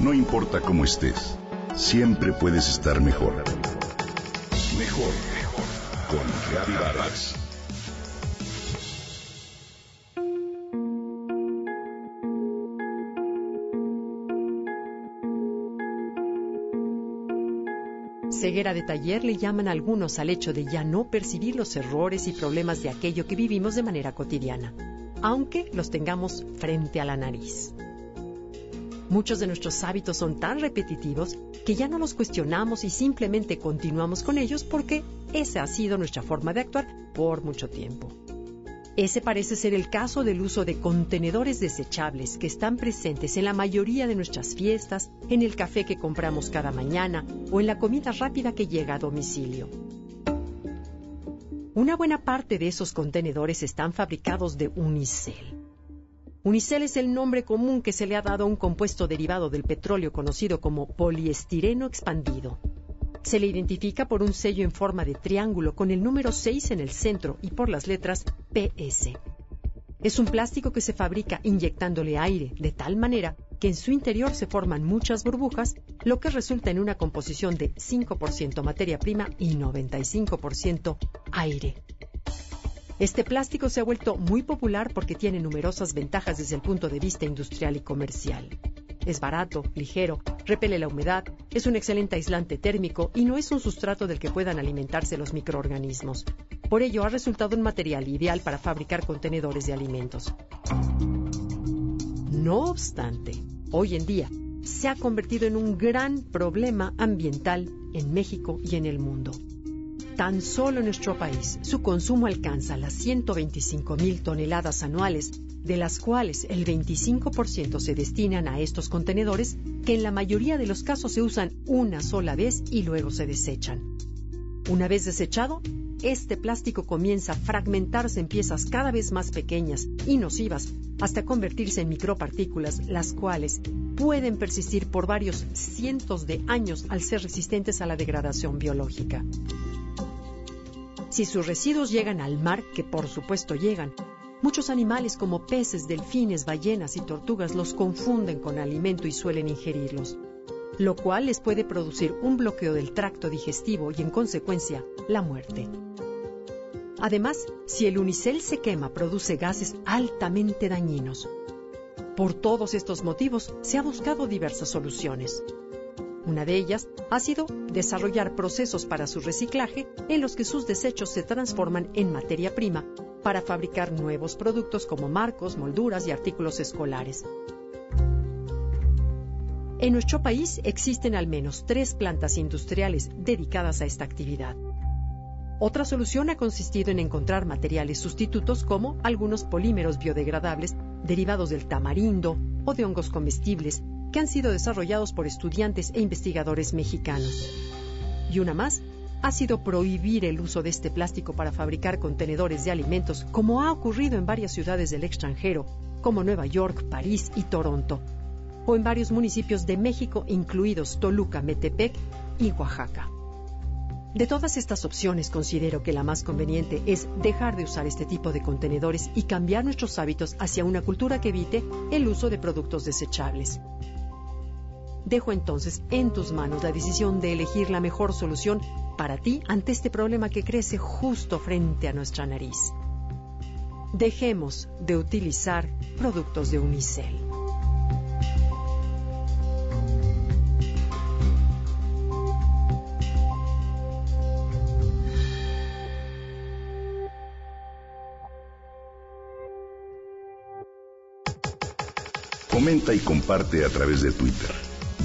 No importa cómo estés, siempre puedes estar mejor. Mejor, mejor. Con Reavivadas. Ceguera de taller le llaman algunos al hecho de ya no percibir los errores y problemas de aquello que vivimos de manera cotidiana, aunque los tengamos frente a la nariz. Muchos de nuestros hábitos son tan repetitivos que ya no los cuestionamos y simplemente continuamos con ellos porque esa ha sido nuestra forma de actuar por mucho tiempo. Ese parece ser el caso del uso de contenedores desechables que están presentes en la mayoría de nuestras fiestas, en el café que compramos cada mañana o en la comida rápida que llega a domicilio. Una buena parte de esos contenedores están fabricados de unicel Unicel es el nombre común que se le ha dado a un compuesto derivado del petróleo conocido como poliestireno expandido. Se le identifica por un sello en forma de triángulo con el número 6 en el centro y por las letras PS. Es un plástico que se fabrica inyectándole aire de tal manera que en su interior se forman muchas burbujas, lo que resulta en una composición de 5% materia prima y 95% aire. Este plástico se ha vuelto muy popular porque tiene numerosas ventajas desde el punto de vista industrial y comercial. Es barato, ligero, repele la humedad, es un excelente aislante térmico y no es un sustrato del que puedan alimentarse los microorganismos. Por ello ha resultado un material ideal para fabricar contenedores de alimentos. No obstante, hoy en día se ha convertido en un gran problema ambiental en México y en el mundo. Tan solo en nuestro país, su consumo alcanza las 125 mil toneladas anuales, de las cuales el 25% se destinan a estos contenedores que en la mayoría de los casos se usan una sola vez y luego se desechan. Una vez desechado, este plástico comienza a fragmentarse en piezas cada vez más pequeñas y nocivas hasta convertirse en micropartículas, las cuales pueden persistir por varios cientos de años al ser resistentes a la degradación biológica. Si sus residuos llegan al mar, que por supuesto llegan, muchos animales como peces, delfines, ballenas y tortugas los confunden con alimento y suelen ingerirlos, lo cual les puede producir un bloqueo del tracto digestivo y en consecuencia la muerte. Además, si el unicel se quema, produce gases altamente dañinos. Por todos estos motivos, se ha buscado diversas soluciones. Una de ellas ha sido desarrollar procesos para su reciclaje en los que sus desechos se transforman en materia prima para fabricar nuevos productos como marcos, molduras y artículos escolares. En nuestro país existen al menos tres plantas industriales dedicadas a esta actividad. Otra solución ha consistido en encontrar materiales sustitutos como algunos polímeros biodegradables derivados del tamarindo o de hongos comestibles que han sido desarrollados por estudiantes e investigadores mexicanos. Y una más ha sido prohibir el uso de este plástico para fabricar contenedores de alimentos, como ha ocurrido en varias ciudades del extranjero, como Nueva York, París y Toronto, o en varios municipios de México, incluidos Toluca, Metepec y Oaxaca. De todas estas opciones, considero que la más conveniente es dejar de usar este tipo de contenedores y cambiar nuestros hábitos hacia una cultura que evite el uso de productos desechables. Dejo entonces en tus manos la decisión de elegir la mejor solución para ti ante este problema que crece justo frente a nuestra nariz. Dejemos de utilizar productos de unicel. Comenta y comparte a través de Twitter.